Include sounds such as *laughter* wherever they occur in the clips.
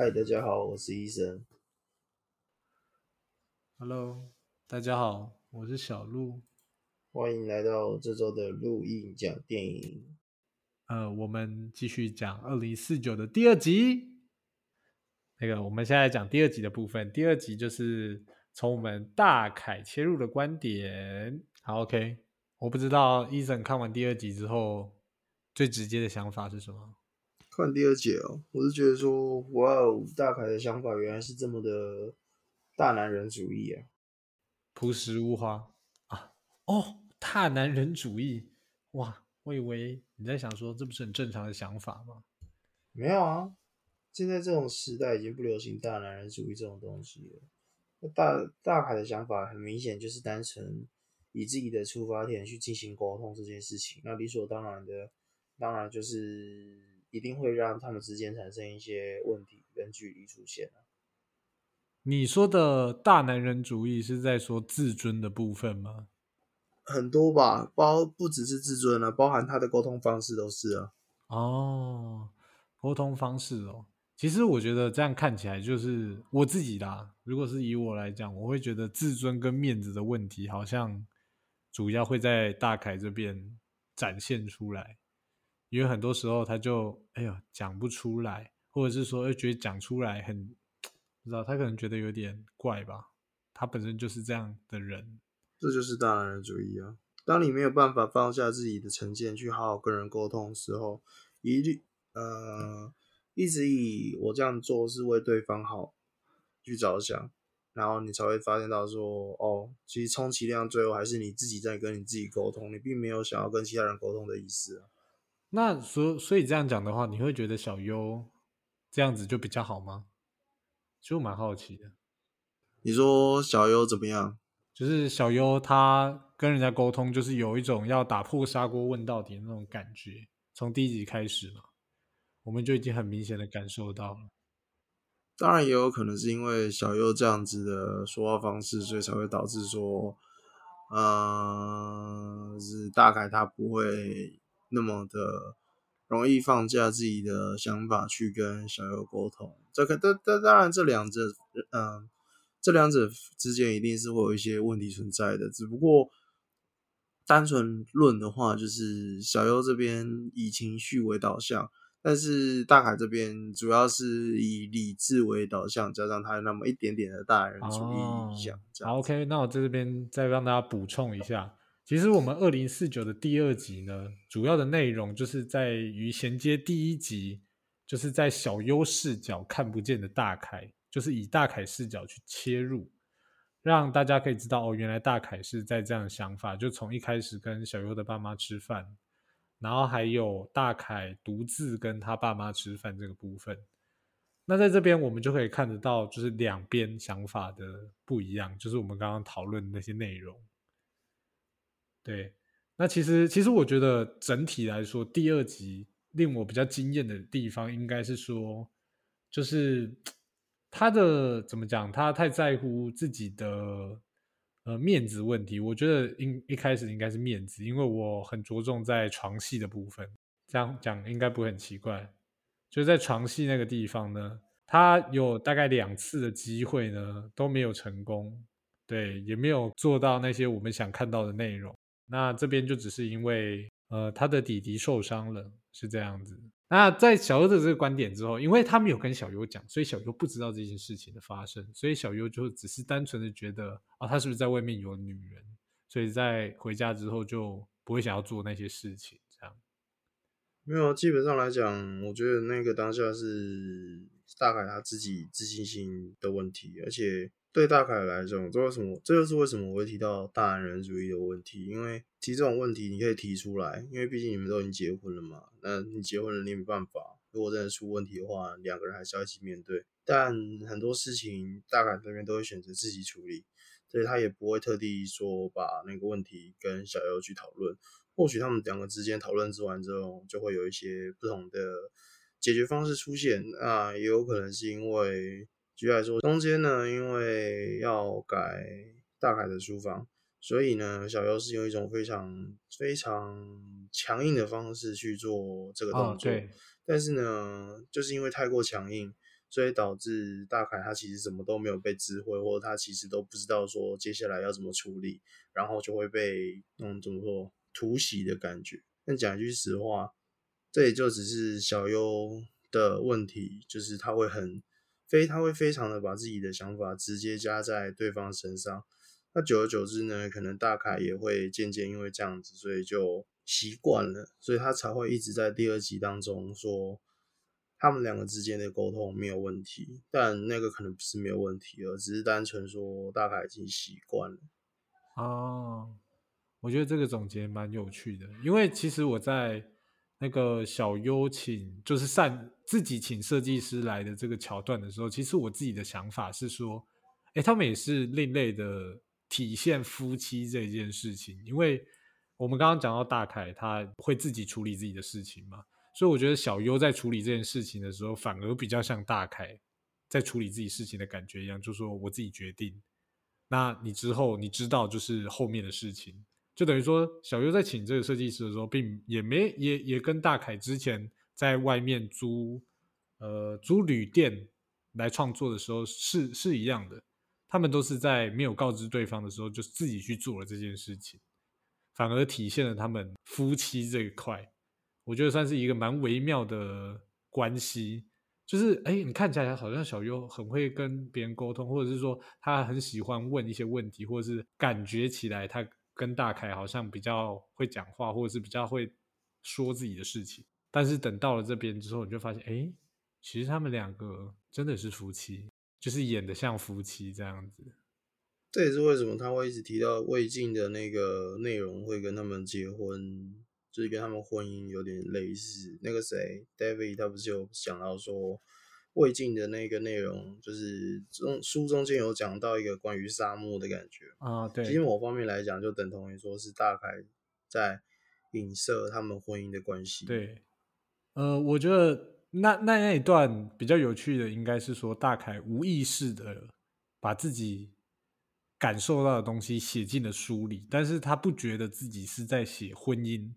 嗨，大家好，我是医生。Hello，大家好，我是小鹿。欢迎来到这周的录音讲电影。呃，我们继续讲二零四九的第二集。那个，我们现在讲第二集的部分。第二集就是从我们大凯切入的观点。好，OK。我不知道医生看完第二集之后，最直接的想法是什么？看第二节哦，我是觉得说，哇哦，大凯的想法原来是这么的大男人主义啊！朴实无华啊！哦，大男人主义哇！我以为你在想说，这不是很正常的想法吗？没有啊，现在这种时代已经不流行大男人主义这种东西了。那大大凯的想法很明显就是单纯以自己的出发点去进行沟通这件事情，那理所当然的，当然就是一定会让他们之间产生一些问题跟距离出现啊。你说的大男人主义是在说自尊的部分吗？很多吧，包不只是自尊啊，包含他的沟通方式都是啊。哦，沟通方式哦，其实我觉得这样看起来就是我自己啦。如果是以我来讲，我会觉得自尊跟面子的问题，好像主要会在大凯这边展现出来，因为很多时候他就哎呦讲不出来，或者是说又觉得讲出来很不知道，他可能觉得有点怪吧。他本身就是这样的人。这就是大男人主义啊！当你没有办法放下自己的成见，去好好跟人沟通的时候，一律呃一直以我这样做是为对方好去着想，然后你才会发现到说，哦，其实充其量最后还是你自己在跟你自己沟通，你并没有想要跟其他人沟通的意思啊。那所所以这样讲的话，你会觉得小优这样子就比较好吗？其实我蛮好奇的。你说小优怎么样？就是小优他跟人家沟通，就是有一种要打破砂锅问到底的那种感觉。从第一集开始嘛，我们就已经很明显的感受到了。当然也有可能是因为小优这样子的说话方式，所以才会导致说，呃，是大概他不会那么的容易放下自己的想法去跟小优沟通。这个，但但当然这两者，嗯、呃。这两者之间一定是会有一些问题存在的，只不过单纯论的话，就是小优这边以情绪为导向，但是大海这边主要是以理智为导向，加上他那么一点点的大人主义影响。好，OK，那我在这边再让大家补充一下，其实我们二零四九的第二集呢，主要的内容就是在于衔接第一集，就是在小优视角看不见的大凯。就是以大凯视角去切入，让大家可以知道哦，原来大凯是在这样想法。就从一开始跟小优的爸妈吃饭，然后还有大凯独自跟他爸妈吃饭这个部分。那在这边我们就可以看得到，就是两边想法的不一样，就是我们刚刚讨论的那些内容。对，那其实其实我觉得整体来说，第二集令我比较惊艳的地方，应该是说，就是。*tsk* 他的怎么讲？他太在乎自己的呃面子问题。我觉得应一开始应该是面子，因为我很着重在床戏的部分。这样讲应该不会很奇怪。就在床戏那个地方呢，他有大概两次的机会呢都没有成功，对，也没有做到那些我们想看到的内容。那这边就只是因为呃他的弟弟受伤了，是这样子。那在小优的这个观点之后，因为他没有跟小优讲，所以小优不知道这件事情的发生，所以小优就只是单纯的觉得啊，他是不是在外面有女人，所以在回家之后就不会想要做那些事情，这样。没有，基本上来讲，我觉得那个当下是大概他自己自信心的问题，而且对大凯来讲，这为什么？这就是为什么我会提到大男人主义的问题，因为提这种问题你可以提出来，因为毕竟你们都已经结婚了嘛，那你结婚了你没办法，如果真的出问题的话，两个人还是要一起面对。但很多事情大凯这边都会选择自己处理，所以他也不会特地说把那个问题跟小优去讨论。或许他们两个之间讨论之完之后，就会有一些不同的解决方式出现。那也有可能是因为，举例来说，中间呢，因为要改大凯的书房，所以呢，小优是用一种非常非常强硬的方式去做这个动作。但是呢，就是因为太过强硬，所以导致大凯他其实什么都没有被知会，或者他其实都不知道说接下来要怎么处理，然后就会被嗯怎么说突袭的感觉。但讲一句实话，这也就只是小优的问题，就是他会很非他会非常的把自己的想法直接加在对方身上。那久而久之呢，可能大凯也会渐渐因为这样子，所以就习惯了，所以他才会一直在第二集当中说。他们两个之间的沟通没有问题，但那个可能不是没有问题，而只是单纯说大概已经习惯了。哦，我觉得这个总结蛮有趣的，因为其实我在那个小优请就是善自己请设计师来的这个桥段的时候，其实我自己的想法是说，哎，他们也是另类的体现夫妻这件事情，因为我们刚刚讲到大凯他会自己处理自己的事情嘛。所以我觉得小优在处理这件事情的时候，反而比较像大凯在处理自己事情的感觉一样，就说我自己决定。那你之后你知道就是后面的事情，就等于说小优在请这个设计师的时候，并也没也也跟大凯之前在外面租呃租旅店来创作的时候是是一样的，他们都是在没有告知对方的时候就自己去做了这件事情，反而体现了他们夫妻这一块。我觉得算是一个蛮微妙的关系，就是哎，你看起来好像小优很会跟别人沟通，或者是说他很喜欢问一些问题，或者是感觉起来他跟大凯好像比较会讲话，或者是比较会说自己的事情。但是等到了这边之后，你就发现，哎，其实他们两个真的是夫妻，就是演的像夫妻这样子。这也是为什么他会一直提到魏晋的那个内容会跟他们结婚。就是跟他们婚姻有点类似。那个谁，David，他不是有讲到说魏晋的那个内容，就是中书中间有讲到一个关于沙漠的感觉啊。对，其实某方面来讲，就等同于说是大凯在影射他们婚姻的关系。对，呃，我觉得那那那一段比较有趣的，应该是说大凯无意识的把自己感受到的东西写进了书里，但是他不觉得自己是在写婚姻。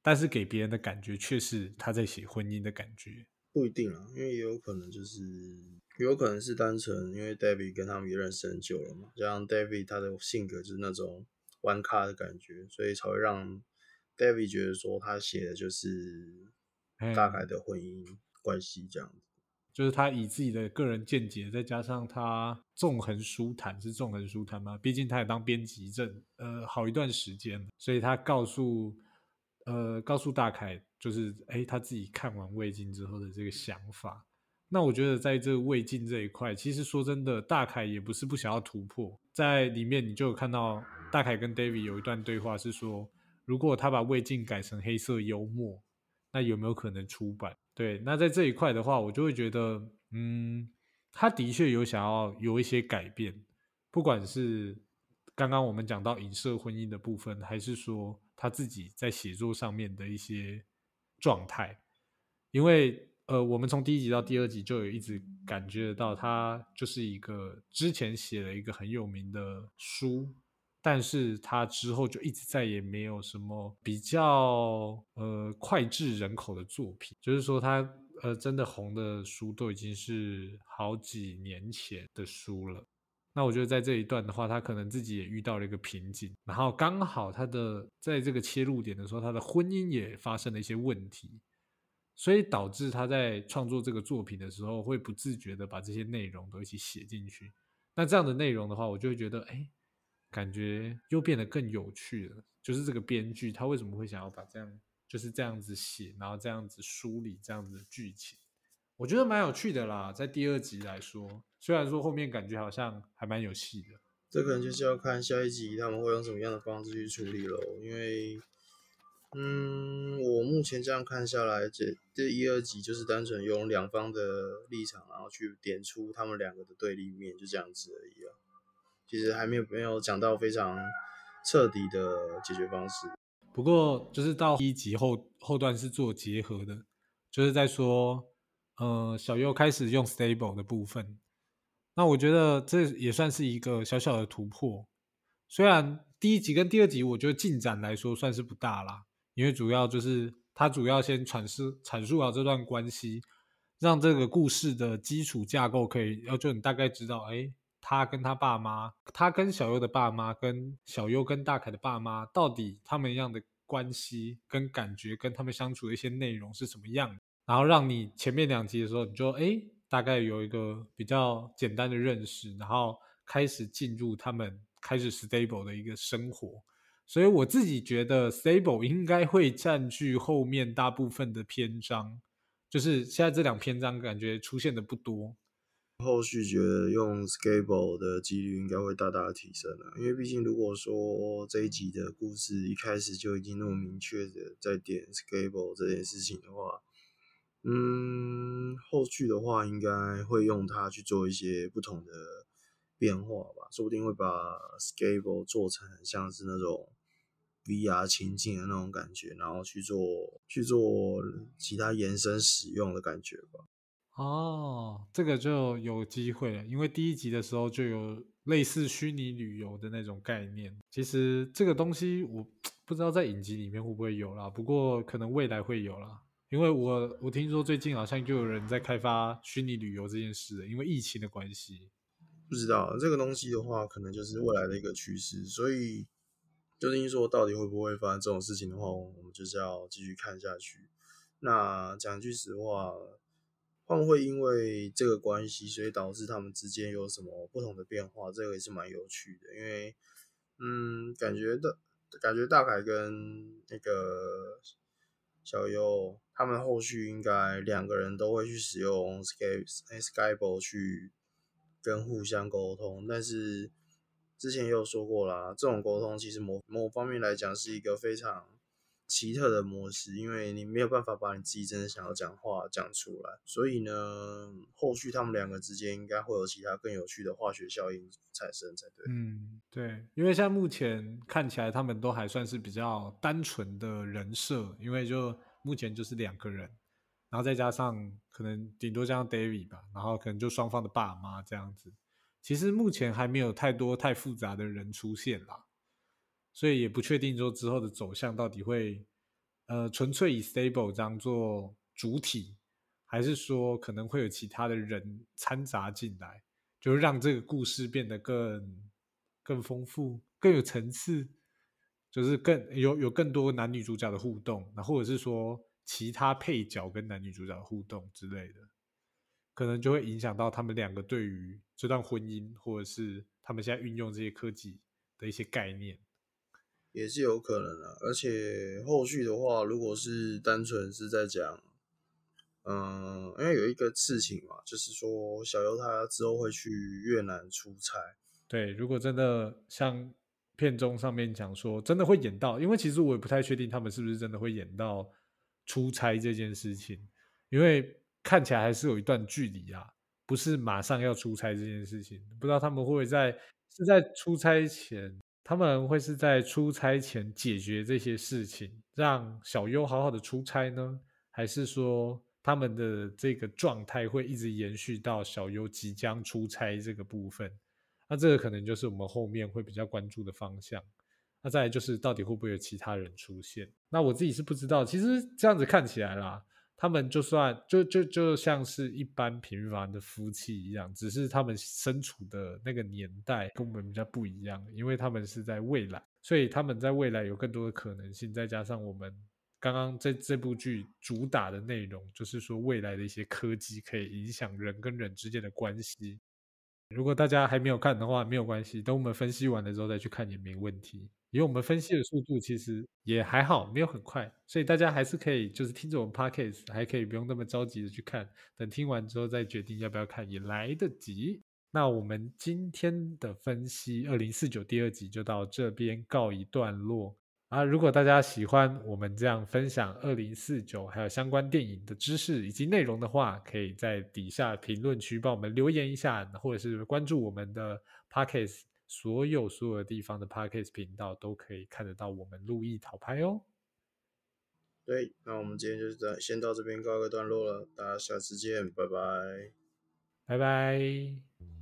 但是给别人的感觉却是他在写婚姻的感觉，不一定啊，因为也有可能就是有可能是单纯因为 David 跟他们也认识很久了嘛，加上 David 他的性格就是那种玩咖的感觉，所以才会让 David 觉得说他写的就是大概的婚姻关系这样子，就是他以自己的个人见解，再加上他纵横书坛是纵横书坛嘛，毕竟他也当编辑证呃好一段时间了，所以他告诉。呃，告诉大凯就是哎，他自己看完魏晋之后的这个想法。那我觉得在这魏晋这一块，其实说真的，大凯也不是不想要突破。在里面你就有看到大凯跟 David 有一段对话，是说如果他把魏晋改成黑色幽默，那有没有可能出版？对，那在这一块的话，我就会觉得，嗯，他的确有想要有一些改变，不管是刚刚我们讲到影射婚姻的部分，还是说。他自己在写作上面的一些状态，因为呃，我们从第一集到第二集就有一直感觉得到，他就是一个之前写了一个很有名的书，但是他之后就一直再也没有什么比较呃脍炙人口的作品，就是说他呃真的红的书都已经是好几年前的书了。那我觉得在这一段的话，他可能自己也遇到了一个瓶颈，然后刚好他的在这个切入点的时候，他的婚姻也发生了一些问题，所以导致他在创作这个作品的时候，会不自觉的把这些内容都一起写进去。那这样的内容的话，我就会觉得，哎，感觉又变得更有趣了。就是这个编剧他为什么会想要把这样就是这样子写，然后这样子梳理这样子的剧情？我觉得蛮有趣的啦，在第二集来说，虽然说后面感觉好像还蛮有戏的，这可能就是要看下一集他们会用什么样的方式去处理喽。因为，嗯，我目前这样看下来，这这一二集就是单纯用两方的立场，然后去点出他们两个的对立面，就这样子而已啊。其实还没有没有讲到非常彻底的解决方式。不过就是到第一集后后段是做结合的，就是在说。呃，小优开始用 stable 的部分，那我觉得这也算是一个小小的突破。虽然第一集跟第二集，我觉得进展来说算是不大啦，因为主要就是他主要先阐释阐述好这段关系，让这个故事的基础架构可以，要就你大概知道，哎，他跟他爸妈，他跟小优的爸妈，跟小优跟大凯的爸妈，到底他们一样的关系跟感觉，跟他们相处的一些内容是什么样，然后让你前面两集的时候，你就哎大概有一个比较简单的认识，然后开始进入他们开始 stable 的一个生活。所以我自己觉得 stable 应该会占据后面大部分的篇章，就是现在这两篇章感觉出现的不多。后续觉得用 stable 的几率应该会大大的提升了，因为毕竟如果说这一集的故事一开始就已经那么明确的在点 stable 这件事情的话，嗯，后续的话应该会用它去做一些不同的变化吧，说不定会把 stable 做成像是那种。VR 情境的那种感觉，然后去做去做其他延伸使用的感觉吧。哦，这个就有机会了，因为第一集的时候就有类似虚拟旅游的那种概念。其实这个东西我 *tsk* 不知道在影集里面会不会有啦，不过可能未来会有啦。因为我我听说最近好像就有人在开发虚拟旅游这件事，因为疫情的关系。不知道这个东西的话，可能就是未来的一个趋势，所以。究竟说到底会不会发生这种事情的话，我们就是要继续看下去。那讲句实话，会不会因为这个关系，所以导致他们之间有什么不同的变化？这个也是蛮有趣的。因为，嗯，感觉的，感觉大凯跟那个小优，他们后续应该两个人都会去使用 Skype、Skype 去跟互相沟通，但是。之前也有说过啦，这种沟通其实某某方面来讲是一个非常奇特的模式，因为你没有办法把你自己真的想要讲话讲出来，所以呢，后续他们两个之间应该会有其他更有趣的化学效应产生才对。嗯，对，因为像目前看起来他们都还算是比较单纯的人设，因为就目前就是两个人，然后再加上可能顶多加上 David 吧，然后可能就双方的爸妈这样子。其实目前还没有太多太复杂的人出现啦，所以也不确定说之后的走向到底会，呃，纯粹以 stable 当做主体，还是说可能会有其他的人掺杂进来，就让这个故事变得更更丰富、更有层次，就是更有有更多男女主角的互动，那或者是说其他配角跟男女主角的互动之类的。可能就会影响到他们两个对于这段婚姻，或者是他们现在运用这些科技的一些概念，也是有可能的。而且后续的话，如果是单纯是在讲，嗯，因为有一个事情嘛，就是说小优他之后会去越南出差。对，如果真的像片中上面讲说，真的会演到，因为其实我也不太确定他们是不是真的会演到出差这件事情，因为。看起来还是有一段距离啊，不是马上要出差这件事情，不知道他们会在是在出差前，他们会是在出差前解决这些事情，让小优好好的出差呢，还是说他们的这个状态会一直延续到小优即将出差这个部分？那这个可能就是我们后面会比较关注的方向。那再来就是到底会不会有其他人出现？那我自己是不知道，其实这样子看起来啦。他们就算就就就像是一般平凡的夫妻一样，只是他们身处的那个年代跟我们比较不一样，因为他们是在未来，所以他们在未来有更多的可能性。再加上我们刚刚这这部剧主打的内容，就是说未来的一些科技可以影响人跟人之间的关系。如果大家还没有看的话，没有关系，等我们分析完了之后再去看也没问题。因为我们分析的速度其实也还好，没有很快，所以大家还是可以就是听着我们 podcast，还可以不用那么着急的去看，等听完之后再决定要不要看也来得及。那我们今天的分析二零四九第二集就到这边告一段落啊！如果大家喜欢我们这样分享二零四九还有相关电影的知识以及内容的话，可以在底下评论区帮我们留言一下，或者是关注我们的 podcast。所有所有的地方的 Podcast 频道都可以看得到我们路易讨拍哦。对，那我们今天就在先到这边告一个段落了，大家下次见，拜拜，拜拜。